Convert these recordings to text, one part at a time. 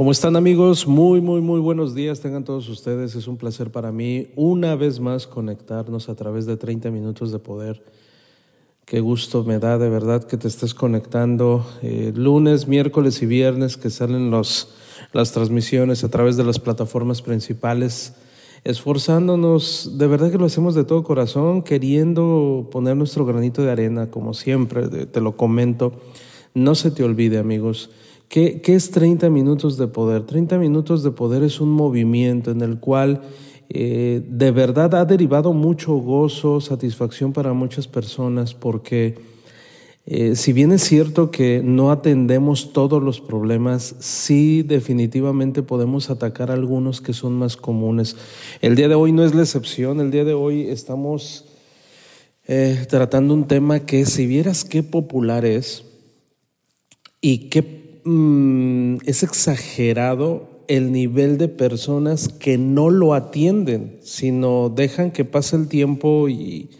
¿Cómo están amigos? Muy, muy, muy buenos días. Tengan todos ustedes. Es un placer para mí una vez más conectarnos a través de 30 minutos de poder. Qué gusto me da de verdad que te estés conectando eh, lunes, miércoles y viernes que salen los, las transmisiones a través de las plataformas principales, esforzándonos, de verdad que lo hacemos de todo corazón, queriendo poner nuestro granito de arena, como siempre, te lo comento. No se te olvide amigos ¿Qué, es 30 minutos de poder? 30 minutos de poder es un movimiento en el cual eh, de verdad ha derivado mucho gozo, satisfacción para muchas personas, porque eh, si bien es cierto que no atendemos todos los problemas, sí definitivamente podemos atacar algunos que son más comunes. El día de hoy no es la excepción, el día de hoy estamos eh, tratando un tema que si vieras qué popular es y qué Mm, es exagerado el nivel de personas que no lo atienden, sino dejan que pase el tiempo y,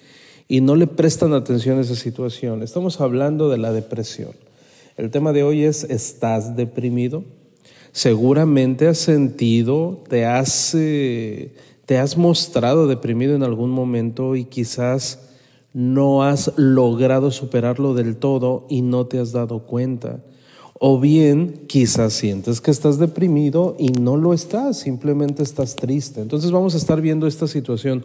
no le prestan atención a esa situación. Estamos hablando de la depresión. El tema de hoy es, ¿estás deprimido? Seguramente has sentido, te has, eh, te has mostrado deprimido en algún momento y quizás no has logrado superarlo del todo y no te has dado cuenta. O bien quizás sientes que estás deprimido y no lo estás, simplemente estás triste. Entonces vamos a estar viendo esta situación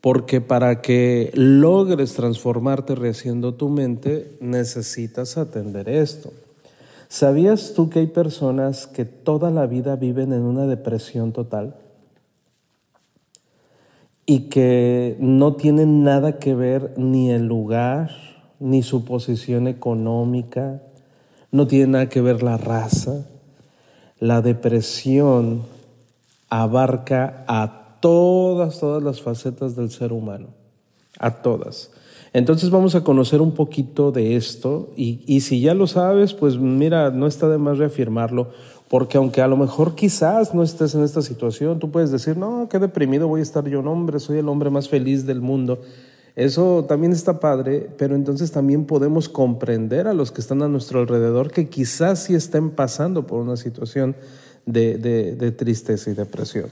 porque para que logres transformarte rehaciendo tu mente necesitas atender esto. ¿Sabías tú que hay personas que toda la vida viven en una depresión total? Y que no tienen nada que ver ni el lugar, ni su posición económica, no tiene nada que ver la raza. La depresión abarca a todas, todas las facetas del ser humano, a todas. Entonces vamos a conocer un poquito de esto y, y, si ya lo sabes, pues mira, no está de más reafirmarlo, porque aunque a lo mejor quizás no estés en esta situación, tú puedes decir, no, qué deprimido voy a estar yo, no, hombre, soy el hombre más feliz del mundo. Eso también está padre, pero entonces también podemos comprender a los que están a nuestro alrededor que quizás sí estén pasando por una situación de, tristeza y depresión.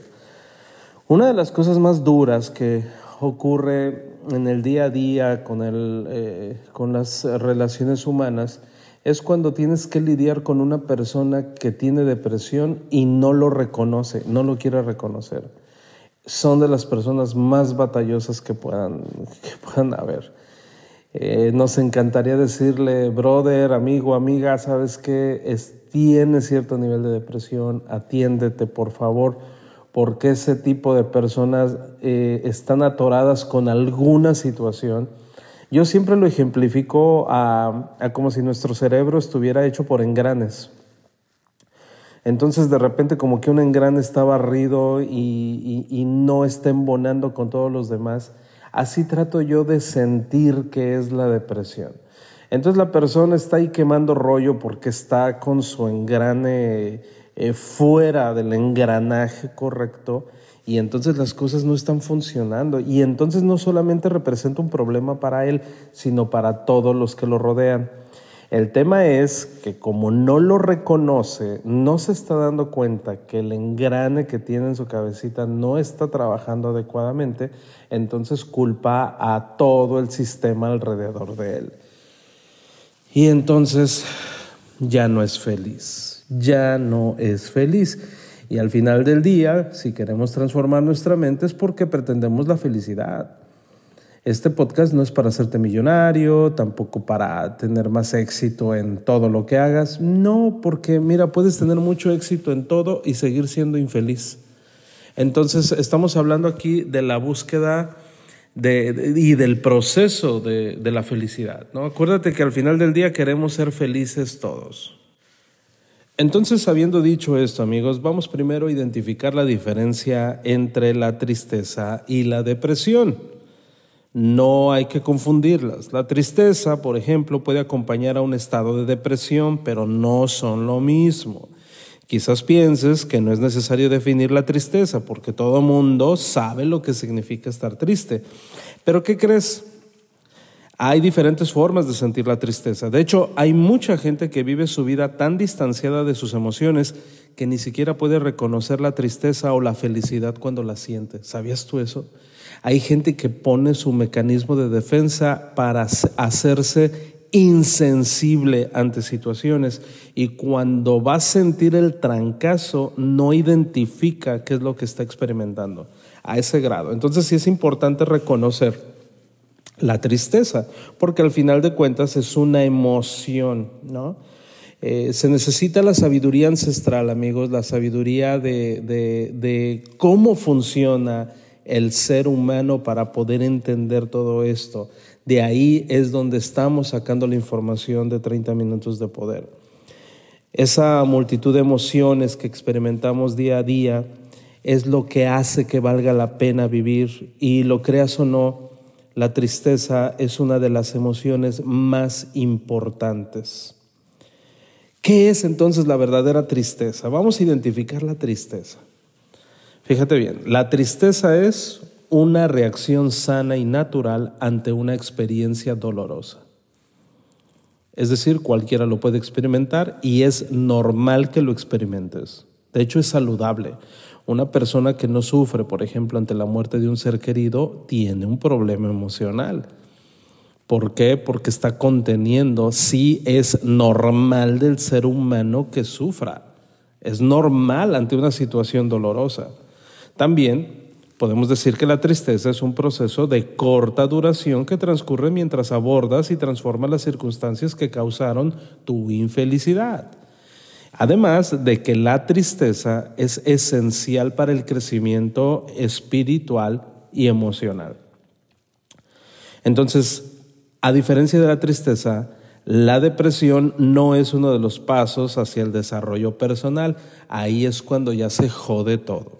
Una de las cosas más duras que ocurre en el día a día con, el, eh, con las relaciones humanas es cuando tienes que lidiar con una persona que tiene depresión y no lo reconoce, no lo quiere reconocer son de las personas más batallosas que puedan, que puedan haber. Eh, nos encantaría decirle, brother, amigo, amiga, sabes que tiene cierto nivel de depresión, atiéndete, por favor, porque ese tipo de personas eh, están atoradas con alguna situación. Yo siempre lo ejemplifico a como si nuestro cerebro estuviera hecho por engranes. Entonces de repente como que un engrane está barrido y, no está embonando con todos los demás. Así trato yo de sentir que es la depresión. Entonces la persona está ahí quemando rollo porque está con su engrane eh, fuera del engranaje correcto y entonces las cosas no están funcionando y entonces no solamente representa un problema para él, sino para todos los que lo rodean. El tema es que como no lo reconoce, no se está dando cuenta que el engrane que tiene en su cabecita no está trabajando adecuadamente, entonces culpa a todo el sistema alrededor de él. Y entonces ya no es feliz, ya no es feliz. Y al final del día, si queremos transformar nuestra mente es porque pretendemos la felicidad. Este podcast no es para hacerte millonario, tampoco para tener más éxito en todo lo que hagas. No, porque mira, puedes tener mucho éxito en todo y seguir siendo infeliz. Entonces, estamos hablando aquí de la búsqueda y del proceso de, de la felicidad. ¿no? Acuérdate que al final del día queremos ser felices todos. Entonces, habiendo dicho esto, amigos, vamos primero a identificar la diferencia entre la tristeza y la depresión. No hay que confundirlas. La tristeza, por ejemplo, puede acompañar a un estado de depresión, pero no son lo mismo. Quizás pienses que no es necesario definir la tristeza, porque todo mundo sabe lo que significa estar triste. Pero ¿qué crees? Hay diferentes formas de sentir la tristeza. De hecho, hay mucha gente que vive su vida tan distanciada de sus emociones que ni siquiera puede reconocer la tristeza o la felicidad cuando la siente. ¿Sabías tú eso? Hay gente que pone su mecanismo de defensa para hacerse insensible ante situaciones y cuando va a sentir el trancazo no identifica qué es lo que está experimentando a ese grado. Entonces sí es importante reconocer la tristeza, porque al final de cuentas es una emoción, ¿no? Eh, se necesita la sabiduría ancestral, amigos, la sabiduría de, de cómo funciona el ser humano para poder entender todo esto. De ahí es donde estamos sacando la información de 30 minutos de poder. Esa multitud de emociones que experimentamos día a día es lo que hace que valga la pena vivir y lo creas o no, la tristeza es una de las emociones más importantes. ¿Qué es entonces la verdadera tristeza? Vamos a identificar la tristeza. Fíjate bien, la tristeza es una reacción sana y natural ante una experiencia dolorosa. Es decir, cualquiera lo puede experimentar y es normal que lo experimentes. De hecho, es saludable. Una persona que no sufre, por ejemplo, ante la muerte de un ser querido, tiene un problema emocional. ¿Por qué? Porque está conteniendo, sí es normal del ser humano que sufra. Es normal ante una situación dolorosa. También podemos decir que la tristeza es un proceso de corta duración que transcurre mientras abordas y transformas las circunstancias que causaron tu infelicidad. Además de que la tristeza es esencial para el crecimiento espiritual y emocional. Entonces, a diferencia de la tristeza, la depresión no es uno de los pasos hacia el desarrollo personal. Ahí es cuando ya se jode todo.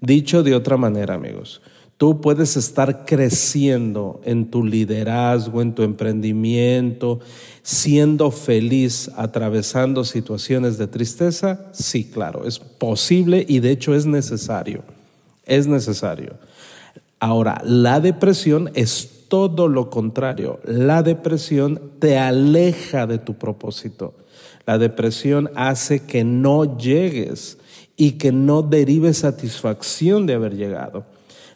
Dicho de otra manera, amigos, Tú puedes estar creciendo en tu liderazgo, en tu emprendimiento, siendo feliz, atravesando situaciones de tristeza. Sí, claro, es posible y de hecho es necesario. Es necesario. Ahora, la depresión es todo lo contrario. La depresión te aleja de tu propósito. La depresión hace que no llegues y que no derives satisfacción de haber llegado.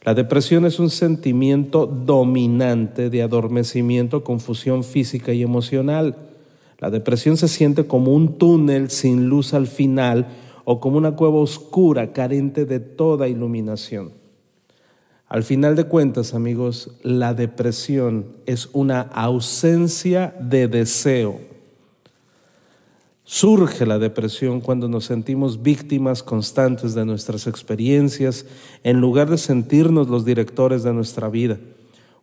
La depresión es un sentimiento dominante de adormecimiento, confusión física y emocional. La depresión se siente como un túnel sin luz al final o como una cueva oscura carente de toda iluminación. Al final de cuentas, amigos, la depresión es una ausencia de deseo Surge la depresión cuando nos sentimos víctimas constantes de nuestras experiencias en lugar de sentirnos los directores de nuestra vida.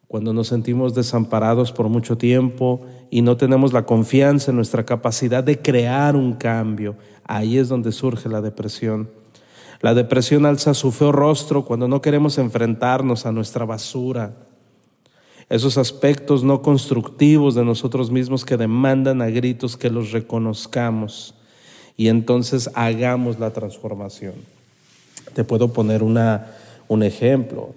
Cuando nos sentimos desamparados por mucho tiempo y no tenemos la confianza en nuestra capacidad de crear un cambio, ahí es donde surge la depresión. La depresión alza su feo rostro cuando no queremos enfrentarnos a nuestra basura, esos aspectos no constructivos de nosotros mismos que demandan a gritos que los reconozcamos y entonces hagamos la transformación. Te puedo poner una, un ejemplo.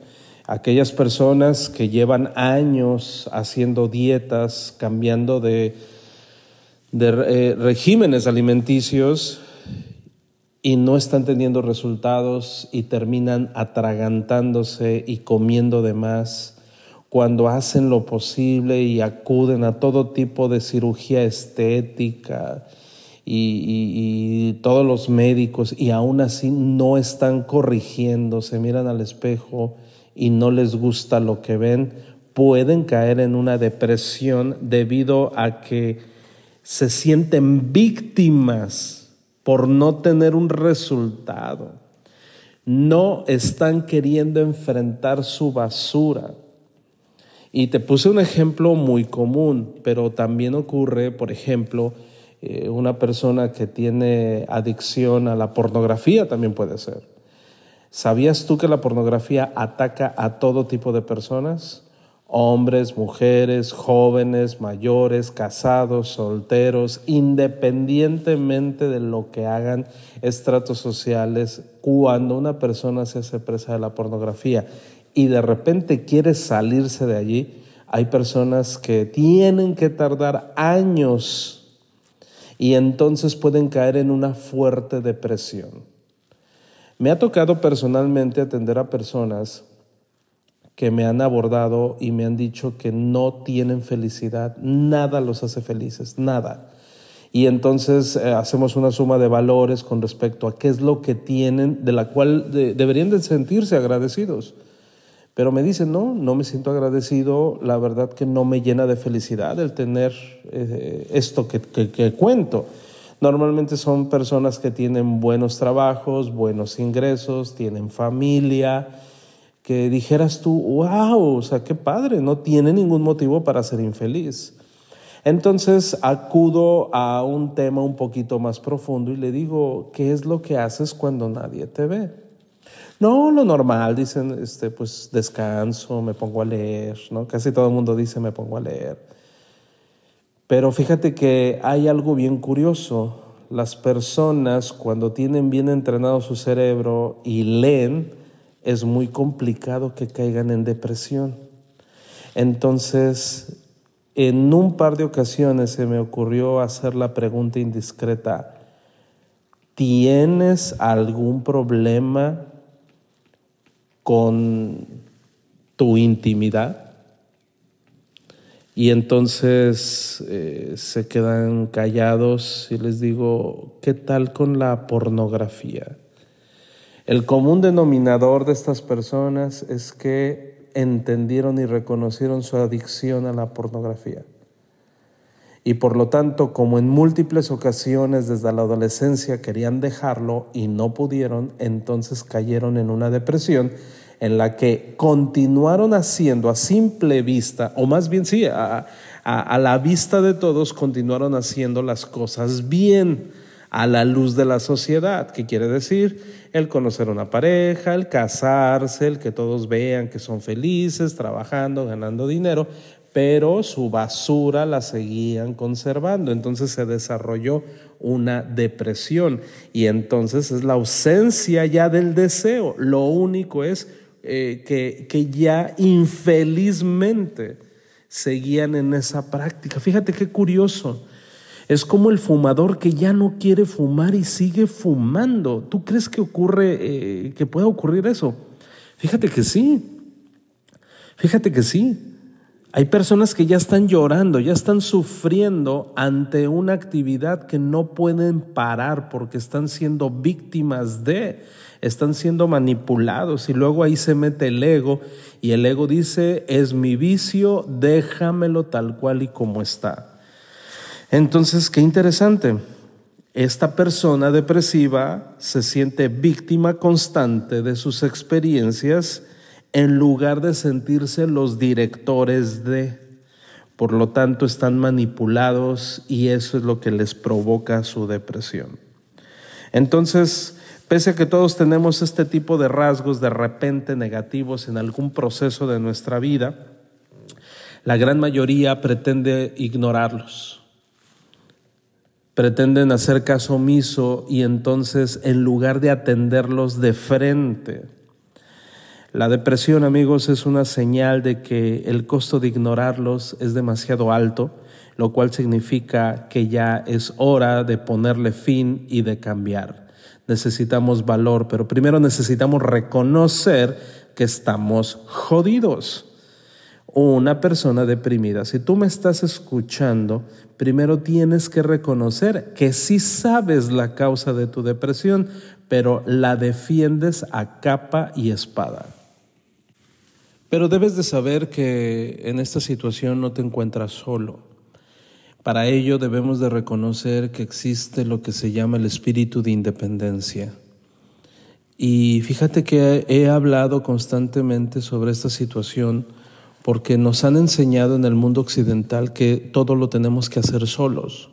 Aquellas personas que llevan años haciendo dietas, cambiando de, de eh, regímenes alimenticios y no están teniendo resultados y terminan atragantándose y comiendo de más cuando hacen lo posible y acuden a todo tipo de cirugía estética y, todos los médicos y aún así no están corrigiendo, se miran al espejo y no les gusta lo que ven, pueden caer en una depresión debido a que se sienten víctimas por no tener un resultado. No están queriendo enfrentar su basura y te puse un ejemplo muy común, pero también ocurre, por ejemplo, Eh, una persona que tiene adicción a la pornografía también puede ser. ¿Sabías tú que la pornografía ataca a todo tipo de personas? Hombres, mujeres, jóvenes, mayores, casados, solteros, independientemente de lo que hagan estratos sociales, cuando una persona se hace presa de la pornografía y de repente quiere salirse de allí, hay personas que tienen que tardar años y entonces pueden caer en una fuerte depresión. Me ha tocado personalmente atender a personas que me han abordado y me han dicho que no tienen felicidad, nada los hace felices, nada. Y entonces eh, hacemos una suma de valores con respecto a qué es lo que tienen, de la cual deberían de sentirse agradecidos. Pero me dicen, no, no me siento agradecido, la verdad que no me llena de felicidad el tener eh, esto que, que cuento. Normalmente son personas que tienen buenos trabajos, buenos ingresos, tienen familia, que dijeras tú, wow, o sea, qué padre, no tiene ningún motivo para ser infeliz. Entonces acudo a un tema un poquito más profundo y le digo, ¿qué es lo que haces cuando nadie te ve? No, lo normal, dicen, este, pues descanso, me pongo a leer, ¿no? Casi todo el mundo dice me pongo a leer. Pero fíjate que hay algo bien curioso. Las personas cuando tienen bien entrenado su cerebro y leen, es muy complicado que caigan en depresión. Entonces, en un par de ocasiones se me ocurrió hacer la pregunta indiscreta, ¿tienes algún problema con tu intimidad? Y entonces eh, se quedan callados y les digo, ¿qué tal con la pornografía? El común denominador de estas personas es que entendieron y reconocieron su adicción a la pornografía. Y por lo tanto, como en múltiples ocasiones desde la adolescencia querían dejarlo y no pudieron, entonces cayeron en una depresión en la que continuaron haciendo a simple vista, o más bien sí, a, a la vista de todos, continuaron haciendo las cosas bien a la luz de la sociedad. ¿Qué quiere decir? el conocer una pareja, el casarse, el que todos vean que son felices, trabajando, ganando dinero, pero su basura la seguían conservando. Entonces se desarrolló una depresión y entonces es la ausencia ya del deseo. Lo único es eh, que, que ya infelizmente seguían en esa práctica. Fíjate qué curioso. Es como el fumador que ya no quiere fumar y sigue fumando. ¿Tú crees que ocurre, eh, que pueda ocurrir eso? Fíjate que sí. Fíjate que sí. Hay personas que ya están llorando, ya están sufriendo ante una actividad que no pueden parar porque están siendo víctimas de, están siendo manipulados y luego ahí se mete el ego y el ego dice, es mi vicio, déjamelo tal cual y como está. Entonces, qué interesante. Esta persona depresiva se siente víctima constante de sus experiencias en lugar de sentirse los directores de. Por lo tanto, están manipulados y eso es lo que les provoca su depresión. Entonces, pese a que todos tenemos este tipo de rasgos de repente negativos en algún proceso de nuestra vida, la gran mayoría pretende ignorarlos pretenden hacer caso omiso y entonces en lugar de atenderlos de frente, la depresión, amigos, es una señal de que el costo de ignorarlos es demasiado alto, lo cual significa que ya es hora de ponerle fin y de cambiar. Necesitamos valor, pero primero necesitamos reconocer que estamos jodidos una persona deprimida. Si tú me estás escuchando, primero tienes que reconocer que sí sabes la causa de tu depresión, pero la defiendes a capa y espada. Pero debes de saber que en esta situación no te encuentras solo. Para ello debemos de reconocer que existe lo que se llama el espíritu de independencia. Y fíjate que he hablado constantemente sobre esta situación porque nos han enseñado en el mundo occidental que todo lo tenemos que hacer solos.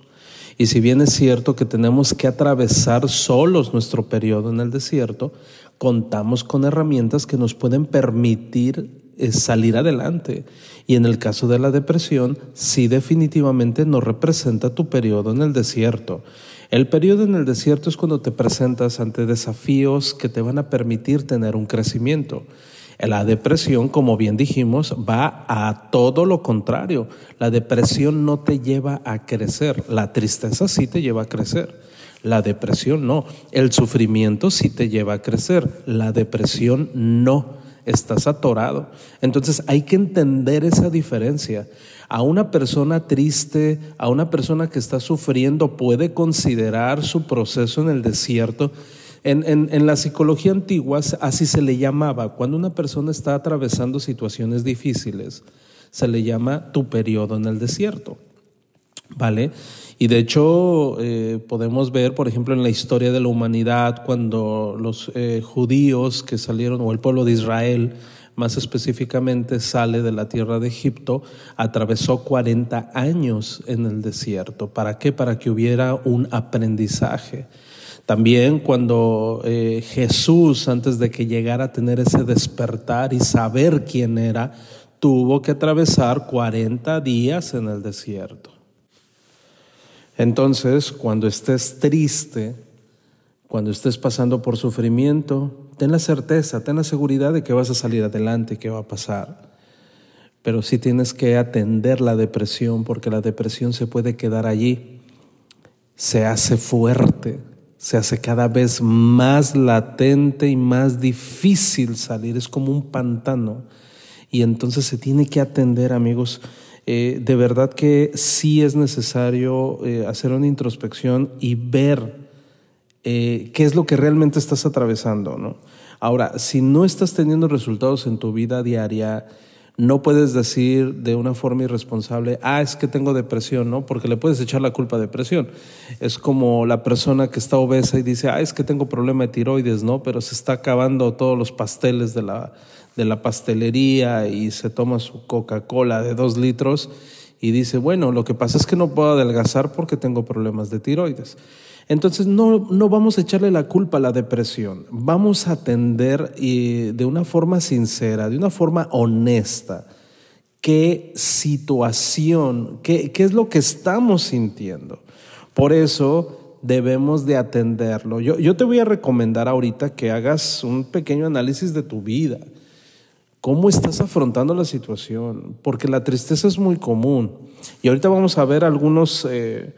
Y si bien es cierto que tenemos que atravesar solos nuestro periodo en el desierto, contamos con herramientas que nos pueden permitir salir adelante. Y en el caso de la depresión, sí definitivamente no representa tu periodo en el desierto. El periodo en el desierto es cuando te presentas ante desafíos que te van a permitir tener un crecimiento. La depresión, como bien dijimos, va a todo lo contrario. La depresión no te lleva a crecer, la tristeza sí te lleva a crecer. La depresión no. El sufrimiento sí te lleva a crecer. La depresión no. Estás atorado. Entonces hay que entender esa diferencia. A una persona triste, a una persona que está sufriendo, puede considerar su proceso en el desierto. En, en, la psicología antigua así se le llamaba. Cuando una persona está atravesando situaciones difíciles, se le llama tu periodo en el desierto. ¿Vale? Y de hecho eh, podemos ver, por ejemplo, en la historia de la humanidad, cuando los eh, judíos que salieron, o el pueblo de Israel, más específicamente, sale de la tierra de Egipto, atravesó 40 años en el desierto. ¿Para qué? Para que hubiera un aprendizaje. También cuando eh, Jesús, antes de que llegara a tener ese despertar y saber quién era, tuvo que atravesar 40 días en el desierto. Entonces, cuando estés triste, cuando estés pasando por sufrimiento, ten la certeza, ten la seguridad de que vas a salir adelante, que va a pasar. Pero sí tienes que atender la depresión porque la depresión se puede quedar allí. Se hace fuerte, se hace cada vez más latente y más difícil salir. Es como un pantano. Y entonces se tiene que atender, amigos. Eh, de verdad que sí es necesario eh, hacer una introspección y ver eh, qué es lo que realmente estás atravesando. ¿no? Ahora, si no estás teniendo resultados en tu vida diaria, no puedes decir de una forma irresponsable, ah, es que tengo depresión, ¿no? Porque le puedes echar la culpa a depresión. Es como la persona que está obesa y dice, ah, es que tengo problema de tiroides, ¿no? Pero se está acabando todos los pasteles de la, de la pastelería y se toma su Coca-Cola de dos litros y dice, bueno, lo que pasa es que no puedo adelgazar porque tengo problemas de tiroides. Entonces no, no vamos a echarle la culpa a la depresión, vamos a atender y de una forma sincera, de una forma honesta, qué situación, qué, qué es lo que estamos sintiendo. Por eso debemos de atenderlo. Yo, yo te voy a recomendar ahorita que hagas un pequeño análisis de tu vida ¿Cómo estás afrontando la situación? Porque la tristeza es muy común. Y ahorita vamos a ver algunos, eh,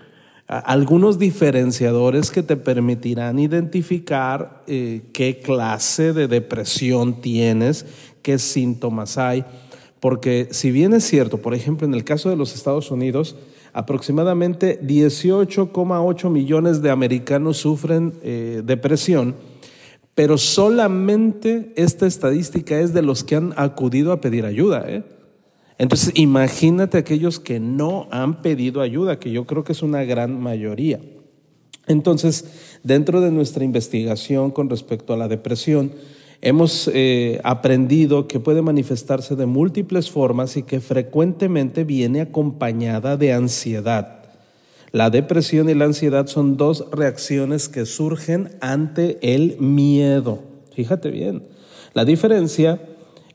algunos diferenciadores que te permitirán identificar eh, qué clase de depresión tienes, qué síntomas hay. Porque si bien es cierto, por ejemplo, en el caso de los Estados Unidos, aproximadamente 18,8 millones de americanos sufren eh, depresión, pero solamente esta estadística es de los que han acudido a pedir ayuda. ¿eh? Entonces, imagínate aquellos que no han pedido ayuda, que yo creo que es una gran mayoría. Entonces, dentro de nuestra investigación con respecto a la depresión, hemos eh, aprendido que puede manifestarse de múltiples formas y que frecuentemente viene acompañada de ansiedad. La depresión y la ansiedad son dos reacciones que surgen ante el miedo. Fíjate bien. La diferencia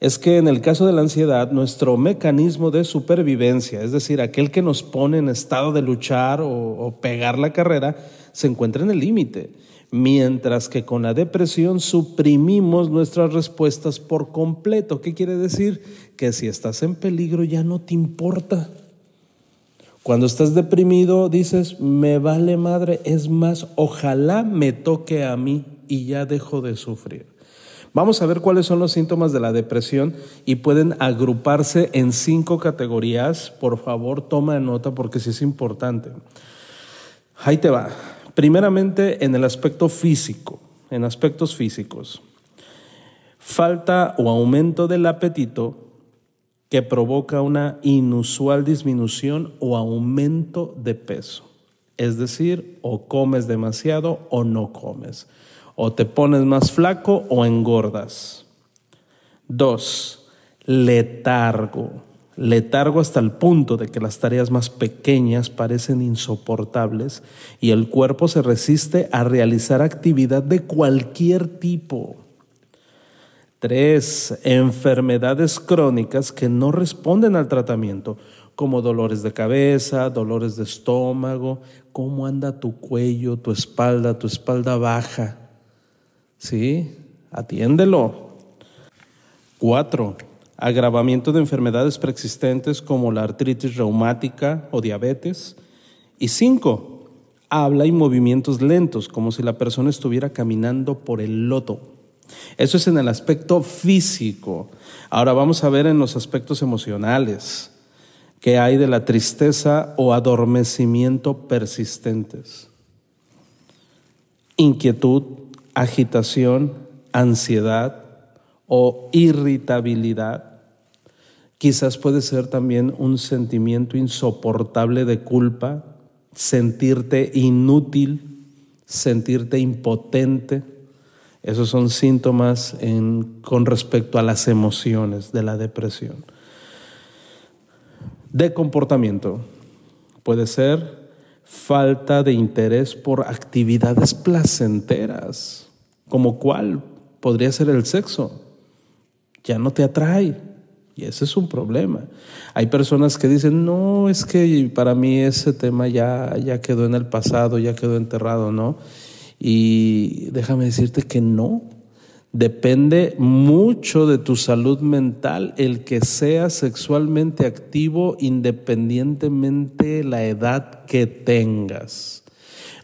es que en el caso de la ansiedad, nuestro mecanismo de supervivencia, es decir, aquel que nos pone en estado de luchar o, pegar la carrera, se encuentra en el límite. Mientras que con la depresión suprimimos nuestras respuestas por completo. ¿Qué quiere decir? Que si estás en peligro ya no te importa. Cuando estás deprimido dices, me vale madre, es más, ojalá me toque a mí y ya dejo de sufrir. Vamos a ver cuáles son los síntomas de la depresión y pueden agruparse en cinco categorías. Por favor, toma nota porque sí es importante. Ahí te va. Primeramente, en el aspecto físico, en aspectos físicos. Falta o aumento del apetito que provoca una inusual disminución o aumento de peso. Es decir, o comes demasiado o no comes. O te pones más flaco o engordas. Dos, letargo. letargo hasta el punto de que las tareas más pequeñas parecen insoportables y el cuerpo se resiste a realizar actividad de cualquier tipo. Tres, enfermedades crónicas que no responden al tratamiento, como dolores de cabeza, dolores de estómago, cómo anda tu cuello, tu espalda, tu espalda baja. ¿Sí? Atiéndelo. Cuatro, agravamiento de enfermedades preexistentes como la artritis reumática o diabetes. Y cinco, habla y movimientos lentos, como si la persona estuviera caminando por el lodo. Eso es en el aspecto físico. Ahora vamos a ver en los aspectos emocionales que hay de la tristeza o adormecimiento persistentes. Inquietud, agitación, ansiedad o irritabilidad. Quizás puede ser también un sentimiento insoportable de culpa, sentirte inútil, sentirte impotente. Esos son síntomas con respecto a las emociones de la depresión de comportamiento. Puede ser falta de interés por actividades placenteras, como cuál podría ser el sexo. Ya no te atrae. Y ese es un problema. Hay personas que dicen, no, es que para mí ese tema ya, ya quedó en el pasado, ya quedó enterrado, ¿no? Y déjame decirte que no. Depende mucho de tu salud mental el que seas sexualmente activo independientemente de la edad que tengas.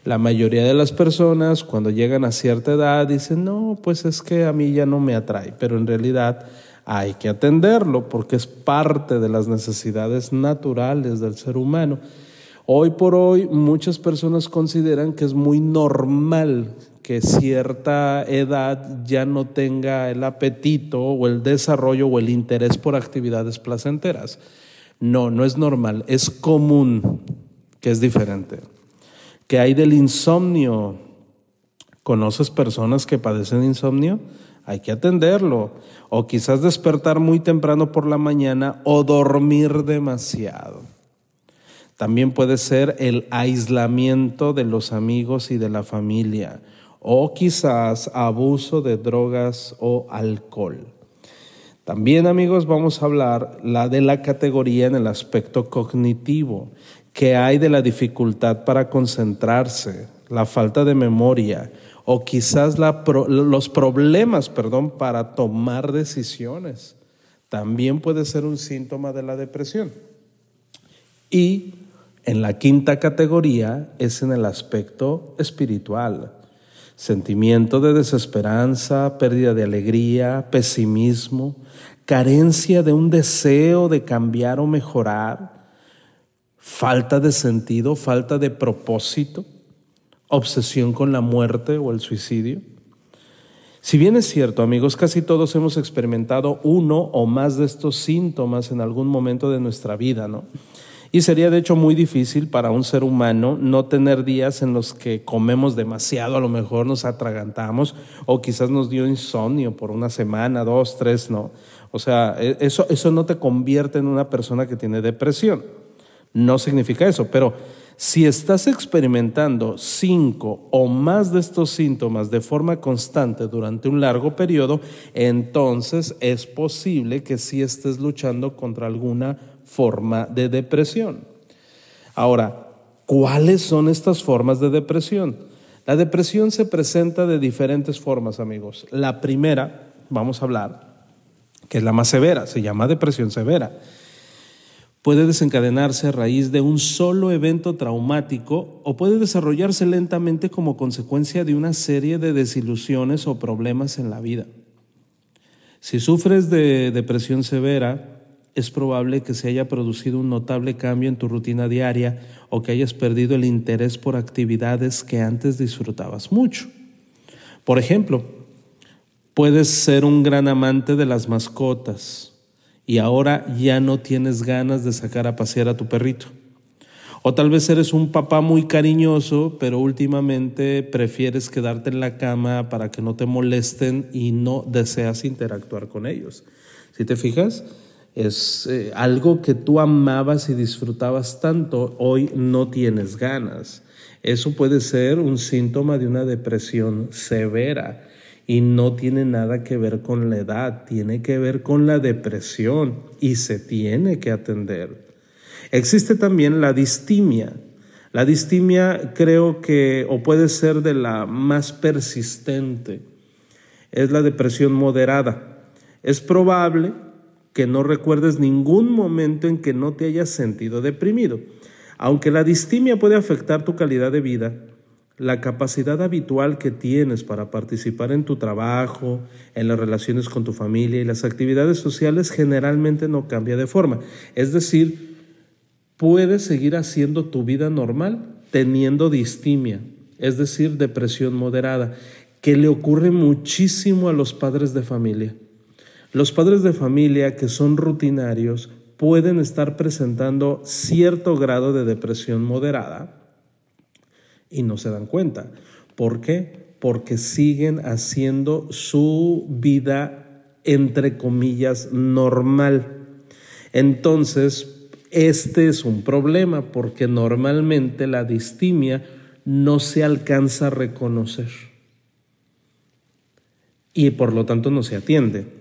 La mayoría de las personas cuando llegan a cierta edad dicen, no, pues es que a mí ya no me atrae, pero en realidad hay que atenderlo porque es parte de las necesidades naturales del ser humano. Hoy por hoy muchas personas consideran que es muy normal que cierta edad ya no tenga el apetito o el desarrollo o el interés por actividades placenteras. No, no es normal, es común, que es diferente. ¿Qué hay del insomnio? ¿Conoces personas que padecen insomnio? Hay que atenderlo. O quizás despertar muy temprano por la mañana o dormir demasiado. También puede ser el aislamiento de los amigos y de la familia o quizás abuso de drogas o alcohol. También amigos vamos a hablar la de la categoría en el aspecto cognitivo, que hay de la dificultad para concentrarse, la falta de memoria o quizás los problemas, perdón, para tomar decisiones. También puede ser un síntoma de la depresión. Y en la quinta categoría es en el aspecto espiritual sentimiento de desesperanza, pérdida de alegría, pesimismo, carencia de un deseo de cambiar o mejorar, falta de sentido, falta de propósito, obsesión con la muerte o el suicidio. Si bien es cierto, amigos, casi todos hemos experimentado uno o más de estos síntomas en algún momento de nuestra vida, ¿no? Y sería de hecho muy difícil para un ser humano no tener días en los que comemos demasiado, a lo mejor nos atragantamos o quizás nos dio insomnio por una semana, dos, tres, no. O sea, e, eso, eso no te convierte en una persona que tiene depresión. No significa eso, pero si estás experimentando cinco o más de estos síntomas de forma constante durante un largo periodo, entonces es posible que sí estés luchando contra alguna forma de depresión. Ahora, ¿cuáles son estas formas de depresión? La depresión se presenta de diferentes formas, amigos. La primera, vamos a hablar, que es la más severa, se llama depresión severa. Puede desencadenarse a raíz de un solo evento traumático o puede desarrollarse lentamente como consecuencia de una serie de desilusiones o problemas en la vida. Si sufres de depresión severa, es probable que se haya producido un notable cambio en tu rutina diaria o que hayas perdido el interés por actividades que antes disfrutabas mucho. Por ejemplo, puedes ser un gran amante de las mascotas y ahora ya no tienes ganas de sacar a pasear a tu perrito. O tal vez eres un papá muy cariñoso, pero últimamente prefieres quedarte en la cama para que no te molesten y no deseas interactuar con ellos. Si te fijas, es eh, algo que tú amabas y disfrutabas tanto, hoy no tienes ganas. Eso puede ser un síntoma de una depresión severa y no tiene nada que ver con la edad, tiene que ver con la depresión y se tiene que atender. Existe también la distimia. La distimia creo que, o puede ser de la más persistente, es la depresión moderada. Es probable que no recuerdes ningún momento en que no te hayas sentido deprimido. Aunque la distimia puede afectar tu calidad de vida, la capacidad habitual que tienes para participar en tu trabajo, en las relaciones con tu familia y las actividades sociales generalmente no cambia de forma. Es decir, puedes seguir haciendo tu vida normal teniendo distimia, es decir, depresión moderada, que le ocurre muchísimo a los padres de familia. Los padres de familia que son rutinarios pueden estar presentando cierto grado de depresión moderada y no se dan cuenta. ¿Por qué? Porque siguen haciendo su vida, entre comillas, normal. Entonces, este es un problema porque normalmente la distimia no se alcanza a reconocer y por lo tanto no se atiende.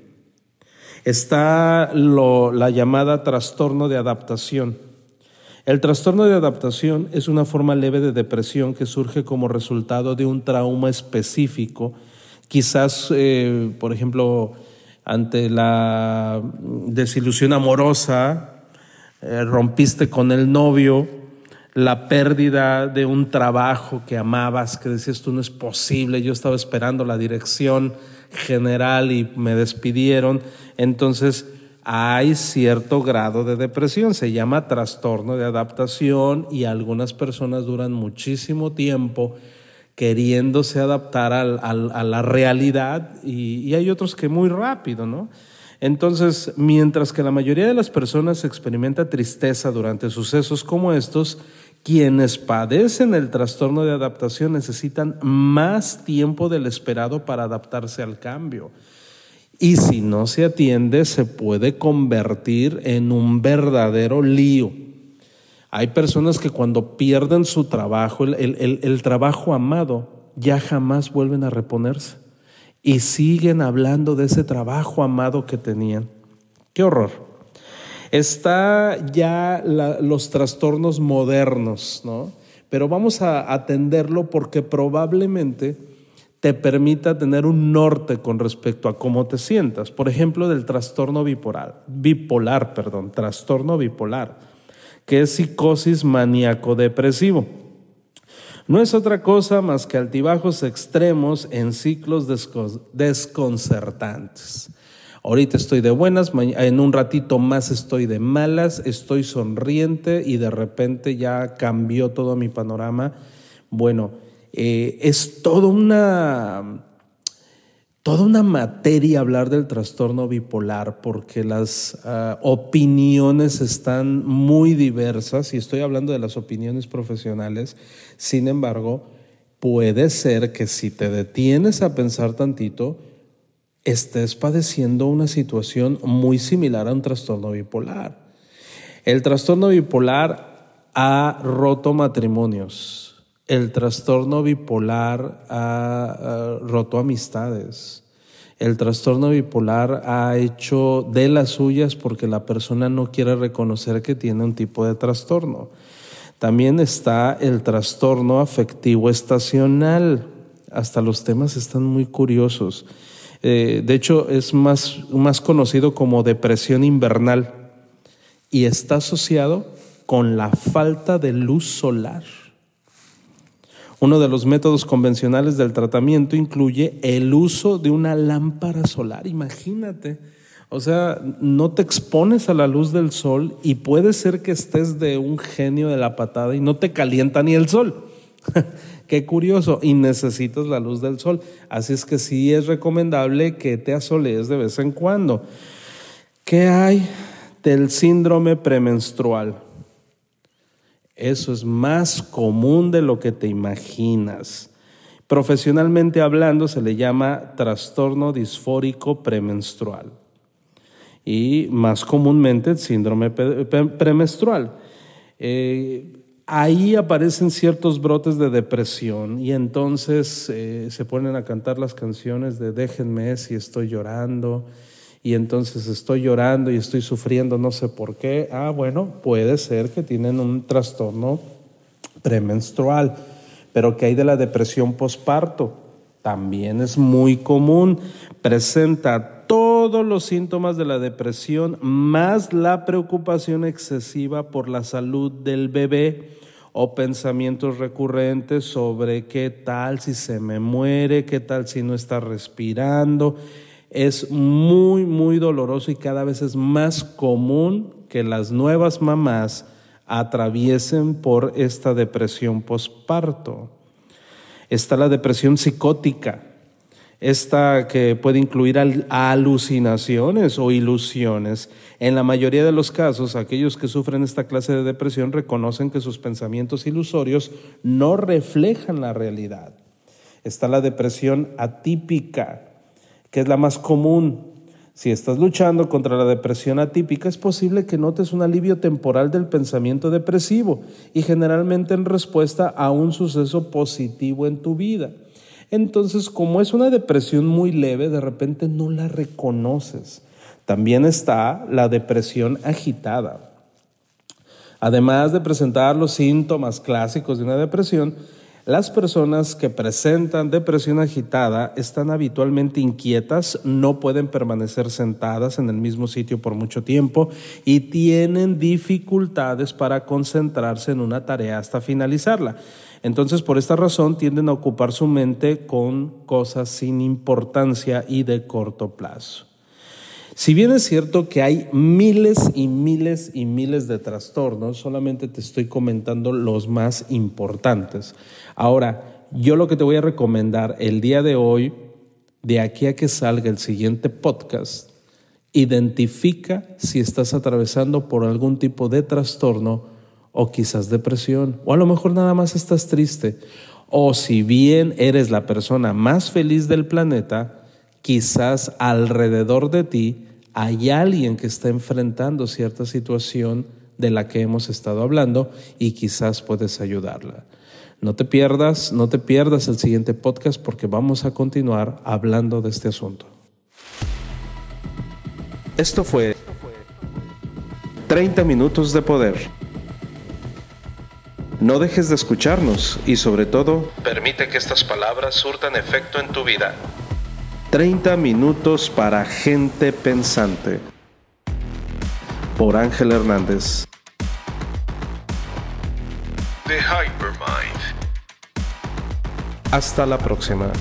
Está la llamada trastorno de adaptación. El trastorno de adaptación es una forma leve de depresión que surge como resultado de un trauma específico, quizás, eh, por ejemplo, ante la desilusión amorosa, eh, rompiste con el novio, la pérdida de un trabajo que amabas, que decías tú no es posible, yo estaba esperando la dirección general y me despidieron, entonces hay cierto grado de depresión, se llama trastorno de adaptación y algunas personas duran muchísimo tiempo queriéndose adaptar a la realidad y, y hay otros que muy rápido, ¿no? Entonces, mientras que la mayoría de las personas experimenta tristeza durante sucesos como estos, quienes padecen el trastorno de adaptación necesitan más tiempo del esperado para adaptarse al cambio. Y si no se atiende, se puede convertir en un verdadero lío. Hay personas que cuando pierden su trabajo, el, trabajo amado, ya jamás vuelven a reponerse. Y siguen hablando de ese trabajo amado que tenían. Qué horror. Está ya los trastornos modernos, ¿no? Pero vamos a atenderlo porque probablemente te permita tener un norte con respecto a cómo te sientas. Por ejemplo, del trastorno bipolar, bipolar, perdón, trastorno bipolar, que es psicosis maníaco-depresivo. No es otra cosa más que altibajos extremos en ciclos desconcertantes. Ahorita estoy de buenas, en un ratito más estoy de malas, estoy sonriente y de repente ya cambió todo mi panorama. Bueno, eh, es toda una, una materia hablar del trastorno bipolar porque las ah, opiniones están muy diversas y estoy hablando de las opiniones profesionales. Sin embargo, puede ser que si te detienes a pensar tantito, estés padeciendo una situación muy similar a un trastorno bipolar. El trastorno bipolar ha roto matrimonios. El trastorno bipolar ha, roto amistades. El trastorno bipolar ha hecho de las suyas porque la persona no quiere reconocer que tiene un tipo de trastorno. También está el trastorno afectivo estacional. Hasta los temas están muy curiosos. Eh, de hecho, es más, más conocido como depresión invernal y está asociado con la falta de luz solar. Uno de los métodos convencionales del tratamiento incluye el uso de una lámpara solar. Imagínate. O sea, no te expones a la luz del sol y puede ser que estés de un genio de la patada y no te calienta ni el sol. Qué curioso, y necesitas la luz del sol. Así es que sí es recomendable que te asolees de vez en cuando. ¿Qué hay del síndrome premenstrual? Eso es más común de lo que te imaginas. Profesionalmente hablando se le llama trastorno disfórico premenstrual. y más comúnmente síndrome premenstrual. Eh, ahí aparecen ciertos brotes de depresión y entonces eh, se ponen a cantar las canciones de déjenme si estoy llorando y entonces estoy llorando y estoy sufriendo no sé por qué. Ah, bueno, puede ser que tienen un trastorno premenstrual, pero ¿qué hay de la depresión posparto? También es muy común, presenta todos los síntomas de la depresión más la preocupación excesiva por la salud del bebé o pensamientos recurrentes sobre qué tal si se me muere, qué tal si no está respirando. Es muy, muy doloroso y cada vez es más común que las nuevas mamás atraviesen por esta depresión posparto. Está la depresión psicótica, esta que puede incluir alucinaciones o ilusiones. En la mayoría de los casos, aquellos que sufren esta clase de depresión reconocen que sus pensamientos ilusorios no reflejan la realidad. Está la depresión atípica, que es la más común. Si estás luchando contra la depresión atípica, es posible que notes un alivio temporal del pensamiento depresivo y generalmente en respuesta a un suceso positivo en tu vida. Entonces, como es una depresión muy leve, de repente no la reconoces. También está la depresión agitada. Además de presentar los síntomas clásicos de una depresión, las personas que presentan depresión agitada están habitualmente inquietas, no pueden permanecer sentadas en el mismo sitio por mucho tiempo y tienen dificultades para concentrarse en una tarea hasta finalizarla. Entonces, por esta razón, tienden a ocupar su mente con cosas sin importancia y de corto plazo. Si bien es cierto que hay miles y miles y miles de trastornos, solamente te estoy comentando los más importantes. Ahora, yo lo que te voy a recomendar el día de hoy, de aquí a que salga el siguiente podcast, identifica si estás atravesando por algún tipo de trastorno o quizás depresión, o a lo mejor nada más estás triste, o si bien eres la persona más feliz del planeta, quizás alrededor de ti hay alguien que está enfrentando cierta situación de la que hemos estado hablando y quizás puedes ayudarla. No te pierdas, no te pierdas el siguiente podcast porque vamos a continuar hablando de este asunto. Esto fue 30 minutos de poder. No dejes de escucharnos y sobre todo, permite que estas palabras surtan efecto en tu vida. 30 minutos para gente pensante. Por Ángel Hernández. The Hypermind. Hasta la próxima.